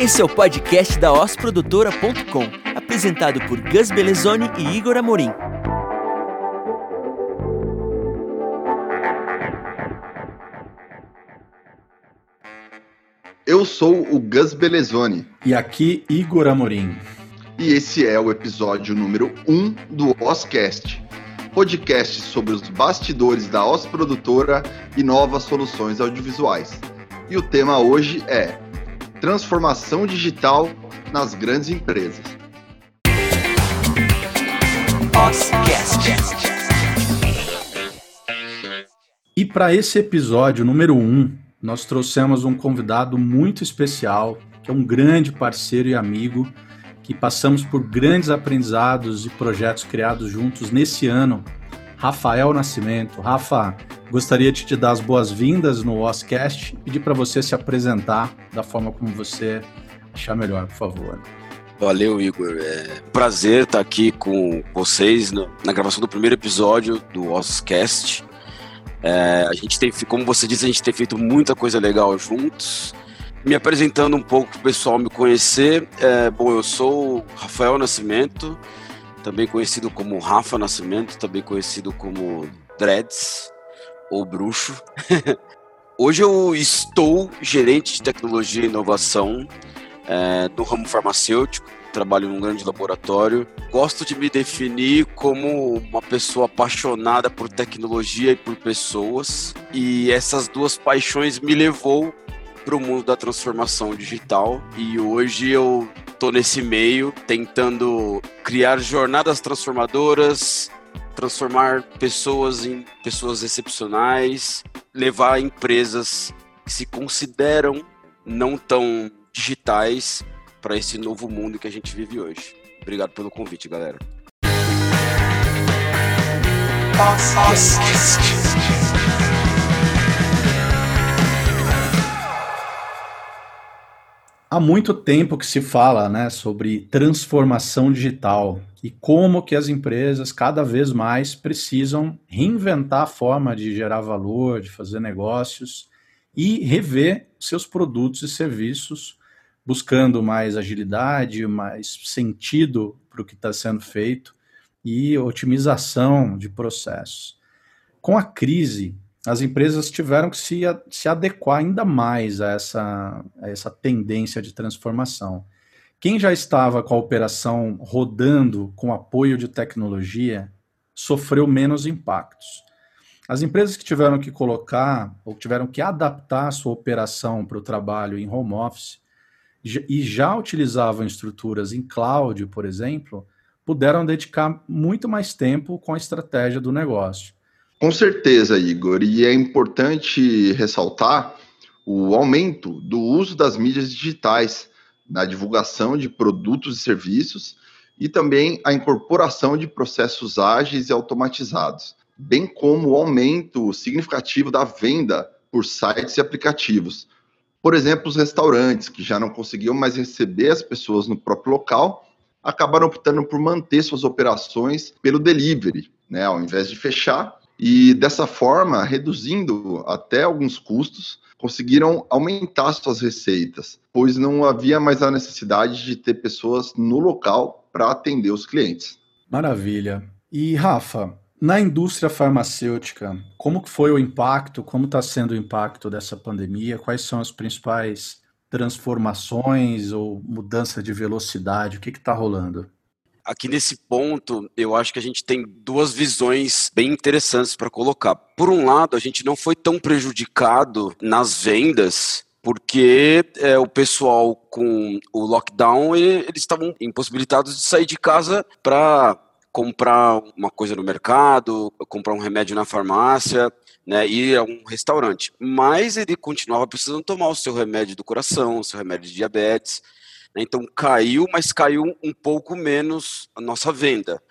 Esse é o podcast da osprodutora.com, apresentado por Gus Belezoni e Igor Amorim. Eu sou o Gus Belezoni. E aqui Igor Amorim. E esse é o episódio número 1 um do Oscast, podcast sobre os bastidores da Os Produtora e novas soluções audiovisuais. E o tema hoje é transformação digital nas grandes empresas. E para esse episódio número 1, um, nós trouxemos um convidado muito especial, que é um grande parceiro e amigo, que passamos por grandes aprendizados e projetos criados juntos nesse ano, Rafael Nascimento. Rafa, gostaria de te dar as boas-vindas no Oscast e pedir para você se apresentar da forma como você achar melhor, por favor. Valeu, Igor. É prazer estar aqui com vocês na gravação do primeiro episódio do Oscast. É, a gente tem, como você disse, a gente tem feito muita coisa legal juntos. Me apresentando um pouco para o pessoal me conhecer. É, bom, eu sou Rafael Nascimento, também conhecido como Rafa Nascimento, também conhecido como Dreads ou Bruxo. Hoje eu estou gerente de tecnologia e inovação é, no ramo farmacêutico trabalho num grande laboratório. Gosto de me definir como uma pessoa apaixonada por tecnologia e por pessoas. E essas duas paixões me levou para o mundo da transformação digital. E hoje eu estou nesse meio tentando criar jornadas transformadoras, transformar pessoas em pessoas excepcionais, levar empresas que se consideram não tão digitais para esse novo mundo que a gente vive hoje. Obrigado pelo convite, galera. Há muito tempo que se fala né, sobre transformação digital e como que as empresas cada vez mais precisam reinventar a forma de gerar valor, de fazer negócios e rever seus produtos e serviços buscando mais agilidade, mais sentido para o que está sendo feito e otimização de processos. Com a crise, as empresas tiveram que se, se adequar ainda mais a essa, a essa tendência de transformação. Quem já estava com a operação rodando com apoio de tecnologia sofreu menos impactos. As empresas que tiveram que colocar ou tiveram que adaptar a sua operação para o trabalho em home office e já utilizavam estruturas em cloud, por exemplo, puderam dedicar muito mais tempo com a estratégia do negócio. Com certeza, Igor, e é importante ressaltar o aumento do uso das mídias digitais na divulgação de produtos e serviços e também a incorporação de processos ágeis e automatizados, bem como o aumento significativo da venda por sites e aplicativos, por exemplo, os restaurantes, que já não conseguiam mais receber as pessoas no próprio local, acabaram optando por manter suas operações pelo delivery, né, ao invés de fechar, e dessa forma, reduzindo até alguns custos, conseguiram aumentar suas receitas, pois não havia mais a necessidade de ter pessoas no local para atender os clientes. Maravilha. E Rafa, na indústria farmacêutica, como foi o impacto? Como está sendo o impacto dessa pandemia? Quais são as principais transformações ou mudança de velocidade? O que está rolando? Aqui nesse ponto, eu acho que a gente tem duas visões bem interessantes para colocar. Por um lado, a gente não foi tão prejudicado nas vendas porque é, o pessoal com o lockdown eles estavam impossibilitados de sair de casa para comprar uma coisa no mercado, comprar um remédio na farmácia, né, ir a um restaurante. Mas ele continuava precisando tomar o seu remédio do coração, o seu remédio de diabetes. Né, então caiu, mas caiu um pouco menos a nossa venda.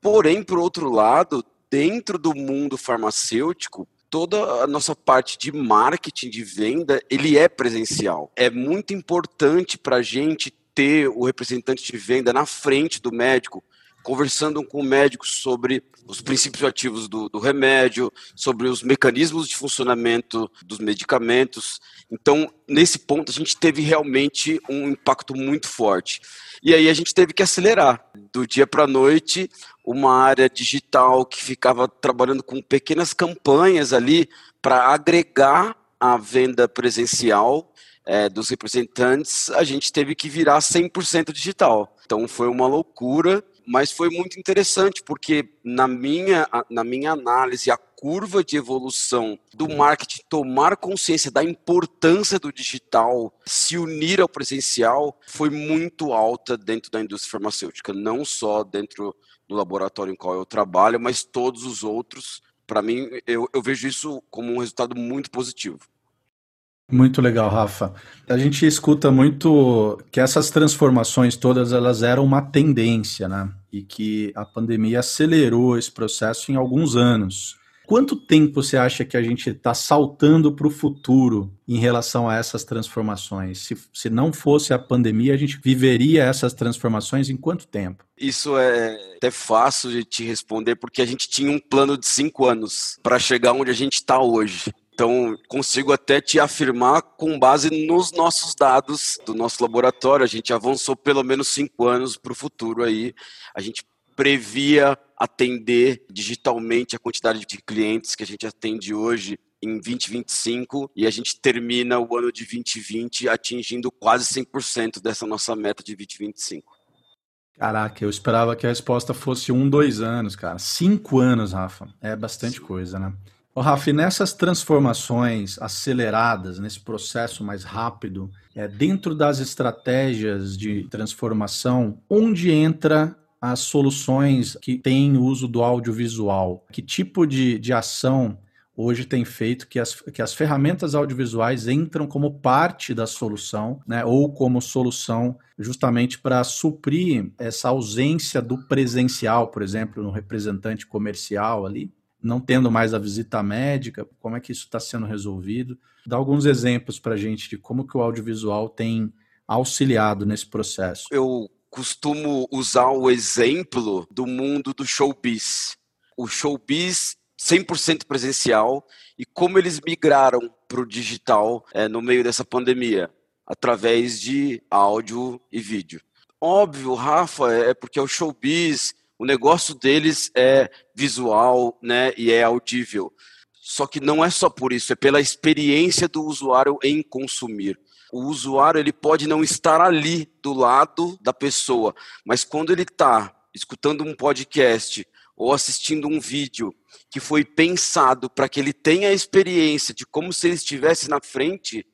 Porém, por outro lado, dentro do mundo farmacêutico, toda a nossa parte de marketing, de venda, ele é presencial. É muito importante para a gente ter o representante de venda na frente do médico, conversando com médicos sobre os princípios ativos do, do remédio, sobre os mecanismos de funcionamento dos medicamentos. Então, nesse ponto, a gente teve realmente um impacto muito forte. E aí a gente teve que acelerar. Do dia para a noite, uma área digital que ficava trabalhando com pequenas campanhas ali para agregar a venda presencial é, dos representantes, a gente teve que virar 100% digital. Então foi uma loucura, mas foi muito interessante, porque na minha, na minha análise, a curva de evolução do marketing tomar consciência da importância do digital, se unir ao presencial, foi muito alta dentro da indústria farmacêutica, não só dentro do laboratório em qual eu trabalho, mas todos os outros. Para mim, eu, eu vejo isso como um resultado muito positivo. Muito legal, Rafa. A gente escuta muito que essas transformações todas elas eram uma tendência, né? E que a pandemia acelerou esse processo em alguns anos. Quanto tempo você acha que a gente está saltando para o futuro em relação a essas transformações? Se, se não fosse a pandemia, a gente viveria essas transformações em quanto tempo? Isso é até fácil de te responder, porque a gente tinha um plano de cinco anos para chegar onde a gente está hoje. Então, consigo até te afirmar com base nos nossos dados do nosso laboratório. A gente avançou pelo menos cinco anos para o futuro aí. A gente previa atender digitalmente a quantidade de clientes que a gente atende hoje em 2025 e a gente termina o ano de 2020 atingindo quase 100% dessa nossa meta de 2025. Caraca, eu esperava que a resposta fosse um, dois anos, cara. Cinco anos, Rafa. É bastante Sim. coisa, né? Rafa, nessas transformações aceleradas, nesse processo mais rápido, é, dentro das estratégias de transformação, onde entra as soluções que têm uso do audiovisual? Que tipo de, de ação hoje tem feito que as, que as ferramentas audiovisuais entram como parte da solução, né, ou como solução justamente para suprir essa ausência do presencial, por exemplo, no representante comercial ali? Não tendo mais a visita médica, como é que isso está sendo resolvido? Dá alguns exemplos para a gente de como que o audiovisual tem auxiliado nesse processo. Eu costumo usar o exemplo do mundo do showbiz. O showbiz 100% presencial e como eles migraram para o digital é, no meio dessa pandemia, através de áudio e vídeo. Óbvio, Rafa, é porque é o showbiz, o negócio deles é visual, né, e é audível. Só que não é só por isso, é pela experiência do usuário em consumir. O usuário ele pode não estar ali do lado da pessoa, mas quando ele está escutando um podcast ou assistindo um vídeo que foi pensado para que ele tenha a experiência de como se ele estivesse na frente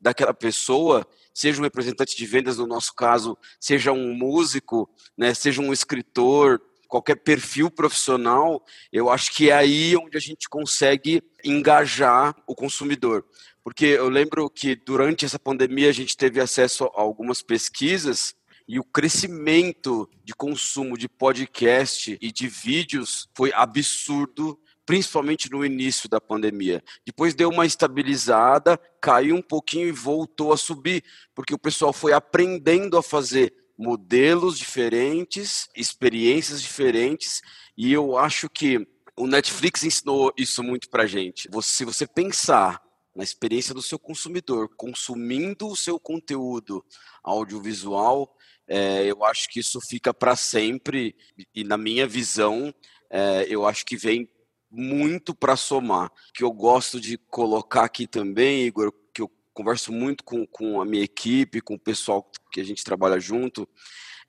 daquela pessoa, seja um representante de vendas no nosso caso, seja um músico, né, seja um escritor, qualquer perfil profissional, eu acho que é aí onde a gente consegue engajar o consumidor. Porque eu lembro que durante essa pandemia a gente teve acesso a algumas pesquisas e o crescimento de consumo de podcast e de vídeos foi absurdo principalmente no início da pandemia. Depois deu uma estabilizada, caiu um pouquinho e voltou a subir, porque o pessoal foi aprendendo a fazer modelos diferentes, experiências diferentes, e eu acho que o Netflix ensinou isso muito pra gente. Se você pensar na experiência do seu consumidor, consumindo o seu conteúdo audiovisual, é, eu acho que isso fica para sempre, e na minha visão, é, eu acho que vem muito para somar. Que eu gosto de colocar aqui também, Igor, que eu converso muito com, com a minha equipe, com o pessoal que a gente trabalha junto,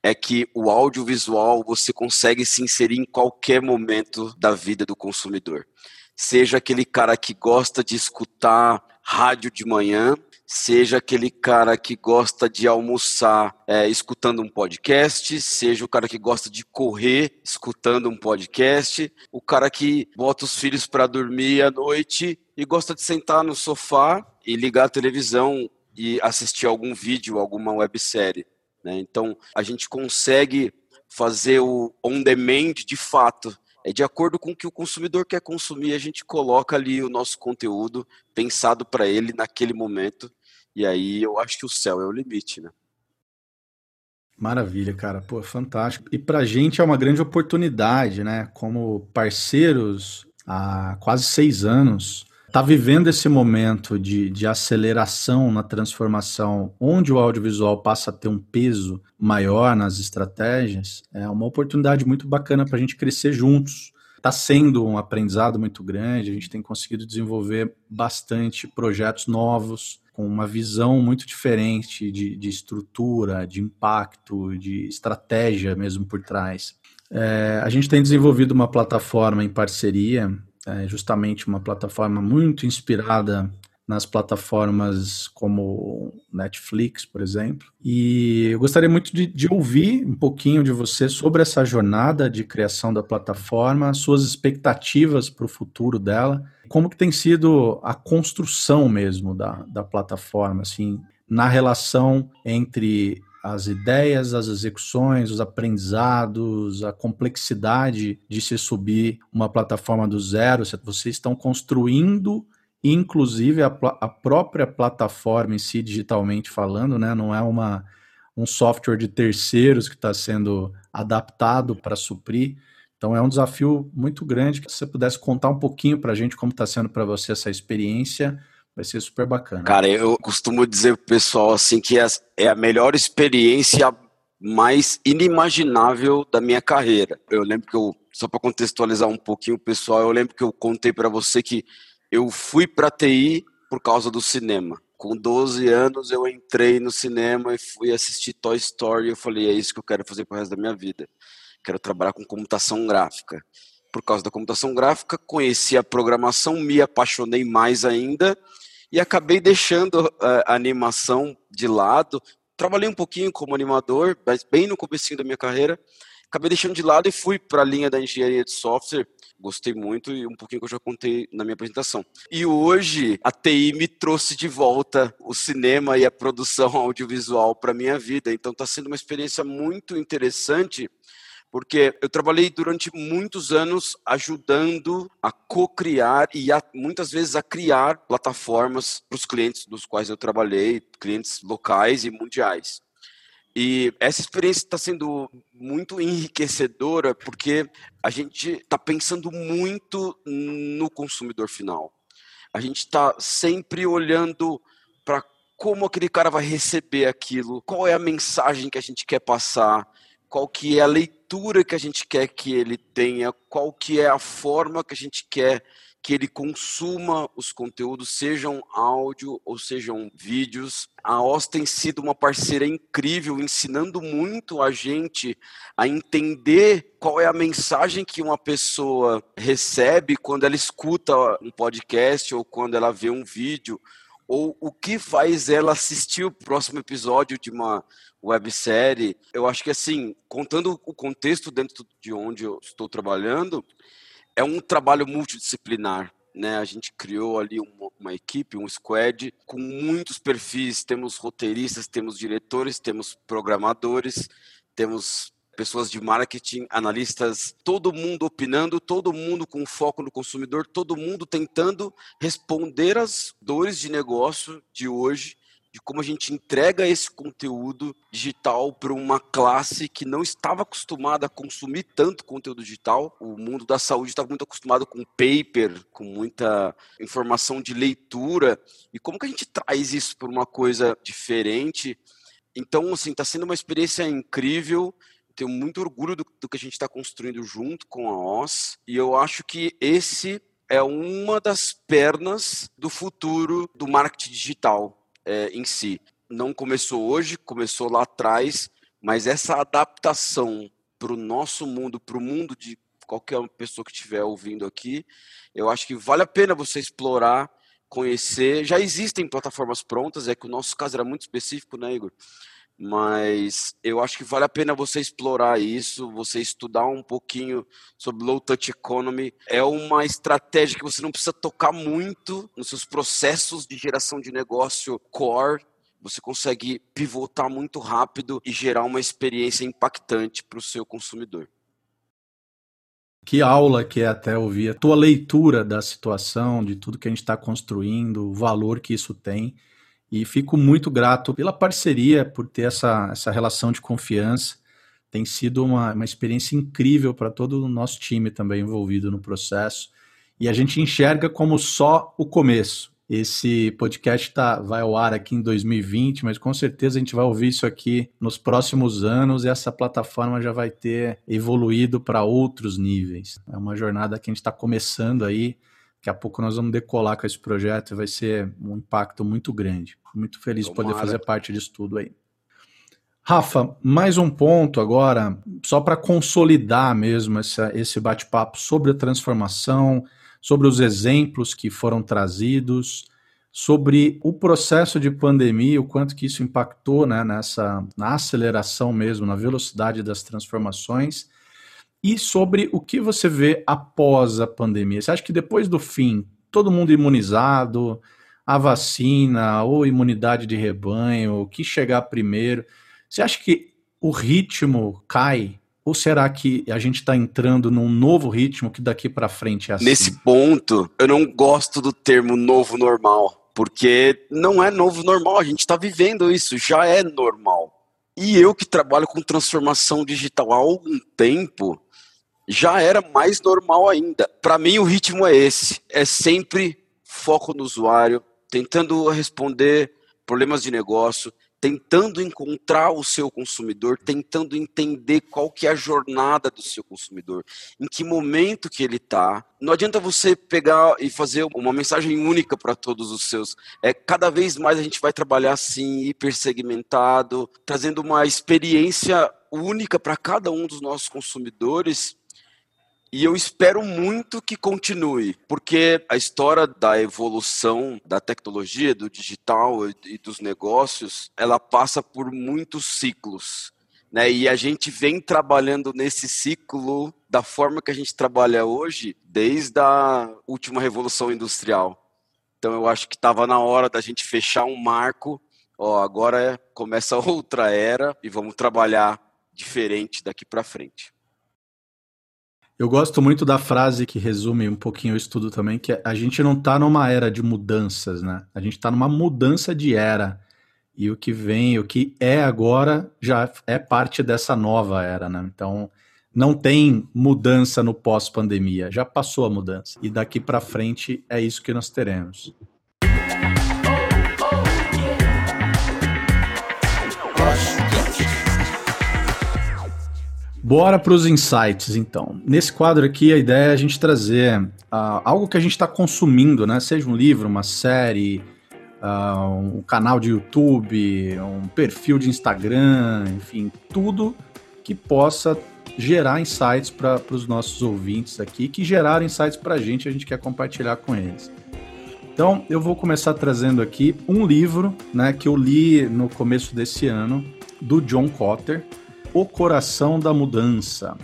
é que o audiovisual você consegue se inserir em qualquer momento da vida do consumidor. Seja aquele cara que gosta de escutar rádio de manhã, seja aquele cara que gosta de almoçar é, escutando um podcast, seja o cara que gosta de correr escutando um podcast, o cara que bota os filhos para dormir à noite e gosta de sentar no sofá e ligar a televisão e assistir algum vídeo, alguma websérie. Né? Então, a gente consegue fazer o on demand de fato é de acordo com o que o consumidor quer consumir, a gente coloca ali o nosso conteúdo pensado para ele naquele momento. E aí eu acho que o céu é o limite, né? Maravilha, cara. Pô, fantástico. E para a gente é uma grande oportunidade, né? Como parceiros há quase seis anos, tá vivendo esse momento de, de aceleração na transformação, onde o audiovisual passa a ter um peso maior nas estratégias, é uma oportunidade muito bacana para a gente crescer juntos. Está sendo um aprendizado muito grande, a gente tem conseguido desenvolver bastante projetos novos, com uma visão muito diferente de, de estrutura, de impacto, de estratégia mesmo por trás. É, a gente tem desenvolvido uma plataforma em parceria, é, justamente uma plataforma muito inspirada nas plataformas como Netflix, por exemplo. E eu gostaria muito de, de, ouvir um pouquinho de você sobre essa jornada de criação da plataforma, suas expectativas para o futuro dela, como que tem sido a construção mesmo da, da plataforma, assim, na relação entre as ideias, as execuções, os aprendizados, a complexidade de se subir uma plataforma do zero. Vocês estão construindo inclusive a, a própria plataforma em si, digitalmente falando, né, não é uma, um software de terceiros que está sendo adaptado para suprir. Então é um desafio muito grande. Que você pudesse contar um pouquinho para a gente como está sendo para você essa experiência, vai ser super bacana. Cara, eu costumo dizer pro pessoal assim que é a melhor experiência mais inimaginável da minha carreira. Eu lembro que eu, só para contextualizar um pouquinho o pessoal, eu lembro que eu contei para você que eu fui para TI por causa do cinema. Com 12 anos eu entrei no cinema e fui assistir Toy Story eu falei, é isso que eu quero fazer pro resto da minha vida. Quero trabalhar com computação gráfica. Por causa da computação gráfica, conheci a programação, me apaixonei mais ainda e acabei deixando a animação de lado. Trabalhei um pouquinho como animador, mas bem no começo da minha carreira. Acabei deixando de lado e fui para a linha da engenharia de software Gostei muito e um pouquinho que eu já contei na minha apresentação. E hoje a TI me trouxe de volta o cinema e a produção audiovisual para minha vida. Então está sendo uma experiência muito interessante porque eu trabalhei durante muitos anos ajudando a co-criar e a, muitas vezes a criar plataformas para os clientes dos quais eu trabalhei, clientes locais e mundiais. E essa experiência está sendo muito enriquecedora porque a gente está pensando muito no consumidor final. A gente está sempre olhando para como aquele cara vai receber aquilo, qual é a mensagem que a gente quer passar, qual que é a leitura que a gente quer que ele tenha, qual que é a forma que a gente quer que ele consuma os conteúdos, sejam áudio ou sejam vídeos. A OS tem sido uma parceira incrível, ensinando muito a gente a entender qual é a mensagem que uma pessoa recebe quando ela escuta um podcast ou quando ela vê um vídeo ou o que faz ela assistir o próximo episódio de uma websérie. Eu acho que assim, contando o contexto dentro de onde eu estou trabalhando, é um trabalho multidisciplinar. Né, a gente criou ali uma, uma, equipe, um squad com muitos perfis. Temos roteiristas, temos diretores, temos programadores, temos pessoas de marketing, analistas, todo mundo opinando, todo mundo com foco no consumidor, todo mundo tentando responder às dores de negócio de hoje de como a gente entrega esse conteúdo digital para uma classe que não estava acostumada a consumir tanto conteúdo digital. O mundo da saúde estava muito acostumado com paper, com muita informação de leitura. E como que a gente traz isso para uma coisa diferente? Então, assim, está sendo uma experiência incrível tenho muito orgulho do, do que a gente está construindo junto com a OS e eu acho que esse é uma das pernas do futuro do marketing digital é, em si. Não começou hoje, começou lá atrás, mas essa adaptação para o nosso mundo, para o mundo de qualquer pessoa que estiver ouvindo aqui, eu acho que vale a pena você explorar, conhecer. Já existem plataformas prontas, é que o nosso caso era muito específico, né, Igor? Mas eu acho que vale a pena você explorar isso, você estudar um pouquinho sobre low touch economy. É uma estratégia que você não precisa tocar muito nos seus processos de geração de negócio core. Você consegue pivotar muito rápido e gerar uma experiência impactante para o seu consumidor. Que aula que é até ouvir a tua leitura da situação, de tudo que a gente está construindo, o valor que isso tem E fico muito grato pela parceria, por ter essa, essa relação de confiança. Tem sido uma, uma experiência incrível para todo o nosso time também envolvido no processo. E a gente enxerga como só o começo. Esse podcast tá, vai ao ar aqui em 2020, mas com certeza a gente vai ouvir isso aqui nos próximos anos e essa plataforma já vai ter evoluído para outros níveis. É uma jornada que a gente está começando aí. Daqui a pouco nós vamos decolar com esse projeto e vai ser um impacto muito grande. Muito feliz de poder fazer parte disso tudo aí. Rafa, mais um ponto agora, só para consolidar mesmo essa, esse bate-papo sobre a transformação, sobre os exemplos que foram trazidos, sobre o processo de pandemia, o quanto que isso impactou né, nessa na aceleração mesmo, na velocidade das transformações, e sobre o que você vê após a pandemia. Você acha que depois do fim, todo mundo imunizado, a vacina ou imunidade de rebanho, o que chegar primeiro, você acha que o ritmo cai ou será que a gente está entrando num novo ritmo que daqui para frente é assim? Nesse ponto, eu não gosto do termo novo normal, porque não é novo normal, a gente está vivendo isso, já é normal. E eu que trabalho com transformação digital há algum tempo, já era mais normal ainda. Para mim, o ritmo é esse: é sempre foco no usuário, tentando responder problemas de negócio, tentando encontrar o seu consumidor, tentando entender qual que é a jornada do seu consumidor, em que momento que ele está. Não adianta você pegar e fazer uma mensagem única para todos os seus. É cada vez mais a gente vai trabalhar assim, hipersegmentado, trazendo uma experiência única para cada um dos nossos consumidores e eu espero muito que continue, porque a história da evolução da tecnologia, do digital e dos negócios, ela passa por muitos ciclos. Né? E a gente vem trabalhando nesse ciclo da forma que a gente trabalha hoje, desde a última revolução industrial. Então eu acho que estava na hora da gente fechar um marco. Ó, agora começa outra era e vamos trabalhar diferente daqui para frente. Eu gosto muito da frase que resume um pouquinho o estudo também, que é, a gente não está numa era de mudanças, né? A gente está numa mudança de era. E o que vem, o que é agora, já é parte dessa nova era, né? Então, não tem mudança no pós-pandemia, já passou a mudança. E daqui para frente é isso que nós teremos. Bora para os insights, então. Nesse quadro aqui, a ideia é a gente trazer uh, algo que a gente está consumindo, né? Seja um livro, uma série, uh, um canal de YouTube, um perfil de Instagram, enfim, tudo que possa gerar insights para os nossos ouvintes aqui, que geraram insights para a gente, a gente quer compartilhar com eles. Então, eu vou começar trazendo aqui um livro, né, que eu li no começo desse ano, do John Cotter, o Coração da Mudança.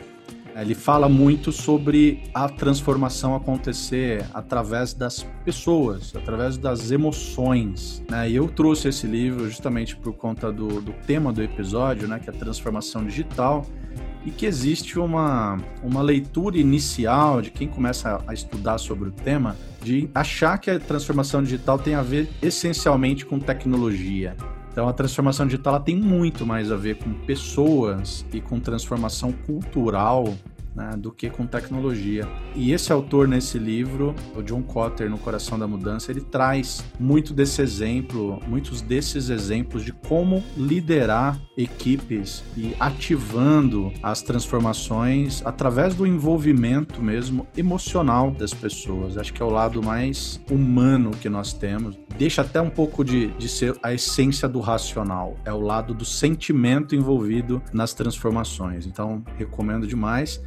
Ele fala muito sobre a transformação acontecer através das pessoas, através das emoções. Né? E eu trouxe esse livro justamente por conta do, do tema do episódio, né? que é a transformação digital, e que existe uma, uma leitura inicial de quem começa a estudar sobre o tema, de achar que a transformação digital tem a ver essencialmente com tecnologia. Então a transformação digital tem muito mais a ver com pessoas e com transformação cultural né, do que com tecnologia. E esse autor nesse livro, o John Cotter, no Coração da Mudança, ele traz muito desse exemplo, muitos desses exemplos de como liderar equipes e ativando as transformações através do envolvimento mesmo emocional das pessoas. Acho que é o lado mais humano que nós temos. Deixa até um pouco de, de ser a essência do racional, é o lado do sentimento envolvido nas transformações. Então, recomendo demais.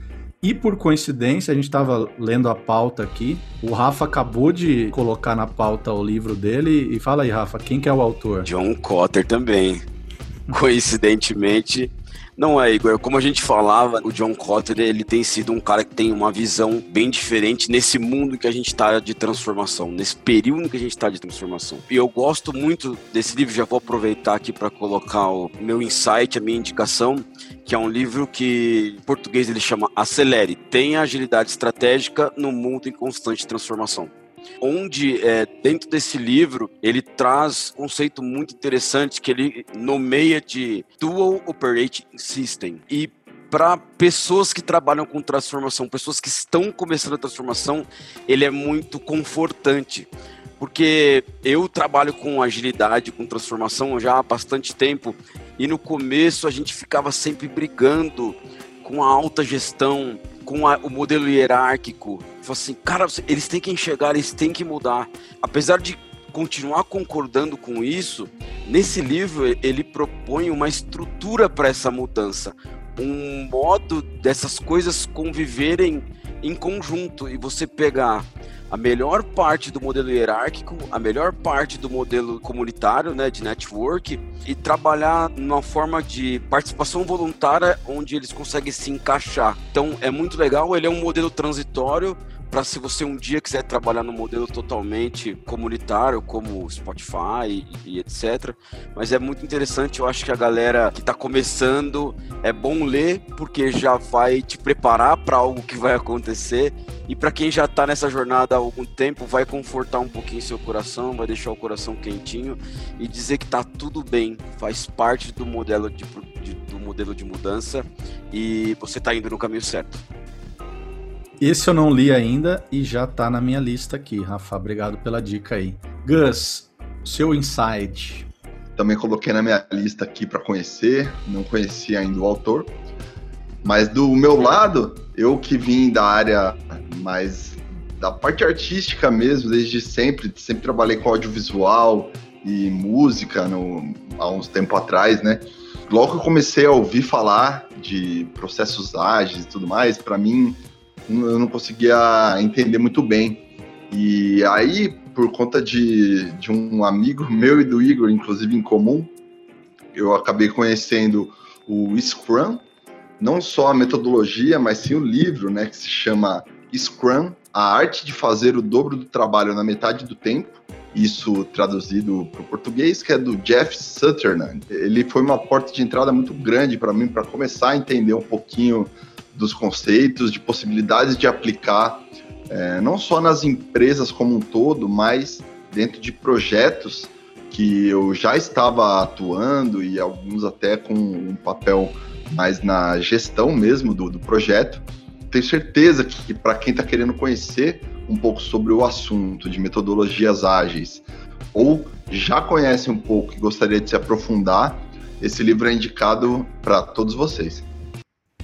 E por coincidência, a gente estava lendo a pauta aqui. O Rafa acabou de colocar na pauta o livro dele. E fala aí, Rafa, quem que é o autor? John Cotter também. Coincidentemente, não é, Igor. Como a gente falava, o John Cotter ele tem sido um cara que tem uma visão bem diferente nesse mundo que a gente está de transformação, nesse período que a gente está de transformação. E eu gosto muito desse livro, já vou aproveitar aqui para colocar o meu insight, a minha indicação, que é um livro que em português ele chama Acelere, tenha agilidade estratégica no mundo em constante transformação. Onde é, dentro desse livro ele traz um conceito muito interessante que ele nomeia de Dual Operating System. E para pessoas que trabalham com transformação, pessoas que estão começando a transformação, ele é muito confortante. Porque eu trabalho com agilidade, com transformação já há bastante tempo, e no começo a gente ficava sempre brigando com a alta gestão, com a, o modelo hierárquico. Assim, cara, eles têm que enxergar, eles têm que mudar. Apesar de continuar concordando com isso, nesse livro ele propõe uma estrutura para essa mudança, um modo dessas coisas conviverem em conjunto e você pegar a melhor parte do modelo hierárquico, a melhor parte do modelo comunitário, né, de network, e trabalhar numa forma de participação voluntária onde eles conseguem se encaixar. Então é muito legal, ele é um modelo transitório, para se você um dia quiser trabalhar no modelo totalmente comunitário, como Spotify e, e, etc. Mas é muito interessante, eu acho que a galera que está começando é bom ler, porque já vai te preparar para algo que vai acontecer. E para quem já está nessa jornada há algum tempo, vai confortar um pouquinho seu coração, vai deixar o coração quentinho e dizer que está tudo bem, faz parte do modelo de, de do modelo de mudança e você está indo no caminho certo. Esse eu não li ainda e já tá na minha lista aqui, Rafa. Obrigado pela dica aí. Gus, seu insight. Também coloquei na minha lista aqui para conhecer, não conhecia ainda o autor. Mas do meu lado, eu que vim da área mais da parte artística mesmo, desde sempre, sempre trabalhei com audiovisual e música no, há uns tempo atrás, né? Logo que eu comecei a ouvir falar de processos ágeis e tudo mais, para mim eu não conseguia entender muito bem. E aí, por conta de, de um amigo meu e do Igor, inclusive em comum, eu acabei conhecendo o Scrum, não só a metodologia, mas sim o livro, né, que se chama Scrum, a arte de fazer o dobro do trabalho na metade do tempo. Isso traduzido para o português, que é do Jeff Sutherland. Ele foi uma porta de entrada muito grande para mim, para começar a entender um pouquinho dos conceitos, de possibilidades de aplicar, é, não só nas empresas como um todo, mas dentro de projetos que eu já estava atuando e alguns até com um papel mais na gestão mesmo do, do projeto. Tenho certeza que para quem está querendo conhecer um pouco sobre o assunto de metodologias ágeis ou já conhece um pouco e gostaria de se aprofundar, esse livro é indicado para todos vocês.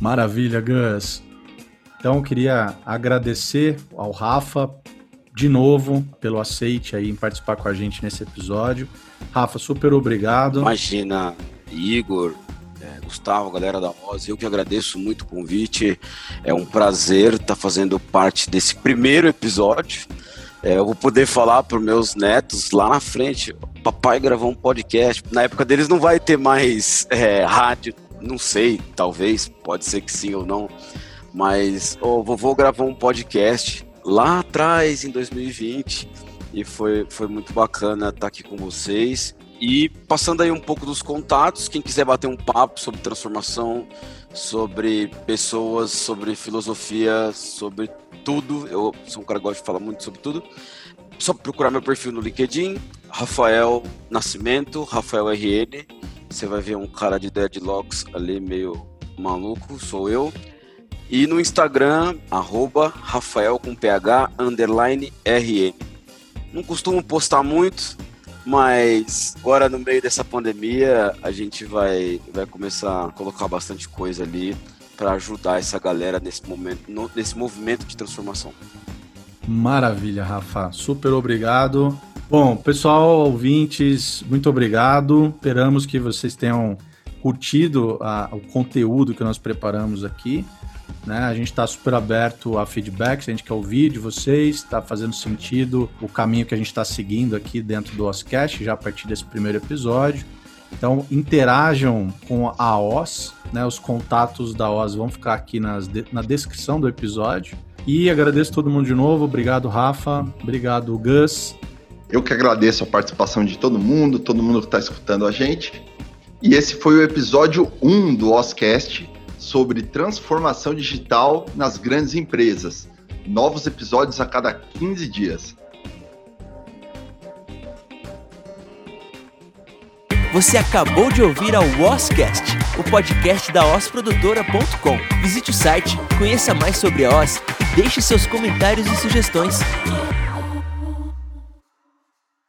Maravilha, Gus. Então, queria agradecer ao Rafa de novo pelo aceite aí em participar com a gente nesse episódio. Rafa, super obrigado. Imagina, Igor, é, Gustavo, galera da Voz, eu que agradeço muito o convite. É um prazer estar fazendo parte desse primeiro episódio. É, eu vou poder falar para meus netos lá na frente. Papai gravou um podcast. Na época deles não vai ter mais é, rádio não sei, talvez, pode ser que sim ou não, mas o vovô gravou um podcast lá atrás, em 2020, e foi, foi muito bacana estar aqui com vocês. E passando aí um pouco dos contatos, quem quiser bater um papo sobre transformação, sobre pessoas, sobre filosofia, sobre tudo, eu sou um cara que gosta de falar muito sobre tudo, só procurar meu perfil no LinkedIn, Rafael Nascimento, Rafael RN, você vai ver um cara de deadlocks ali meio maluco, sou eu. E no Instagram, arroba Rafael com PH underline RN. Não costumo postar muito, mas agora no meio dessa pandemia a gente vai, vai começar a colocar bastante coisa ali para ajudar essa galera nesse momento, no, nesse movimento de transformação. Maravilha, Rafa. Super obrigado. Bom, pessoal, ouvintes, muito obrigado. Esperamos que vocês tenham curtido a, o conteúdo que nós preparamos aqui. Né? A gente está super aberto a feedbacks, a gente quer ouvir de vocês, está fazendo sentido o caminho que a gente está seguindo aqui dentro do Oscast, já a partir desse primeiro episódio. Então, interajam com a OS, né? os contatos da OS vão ficar aqui nas, na descrição do episódio. E agradeço todo mundo de novo. Obrigado, Rafa. Obrigado, Gus. Eu que agradeço a participação de todo mundo, todo mundo que está escutando a gente. E esse foi o episódio 1 do Oscast sobre transformação digital nas grandes empresas. Novos episódios a cada 15 dias. Você acabou de ouvir ao Oscast, o podcast da osprodutora.com. Visite o site, conheça mais sobre a Os e deixe seus comentários e sugestões.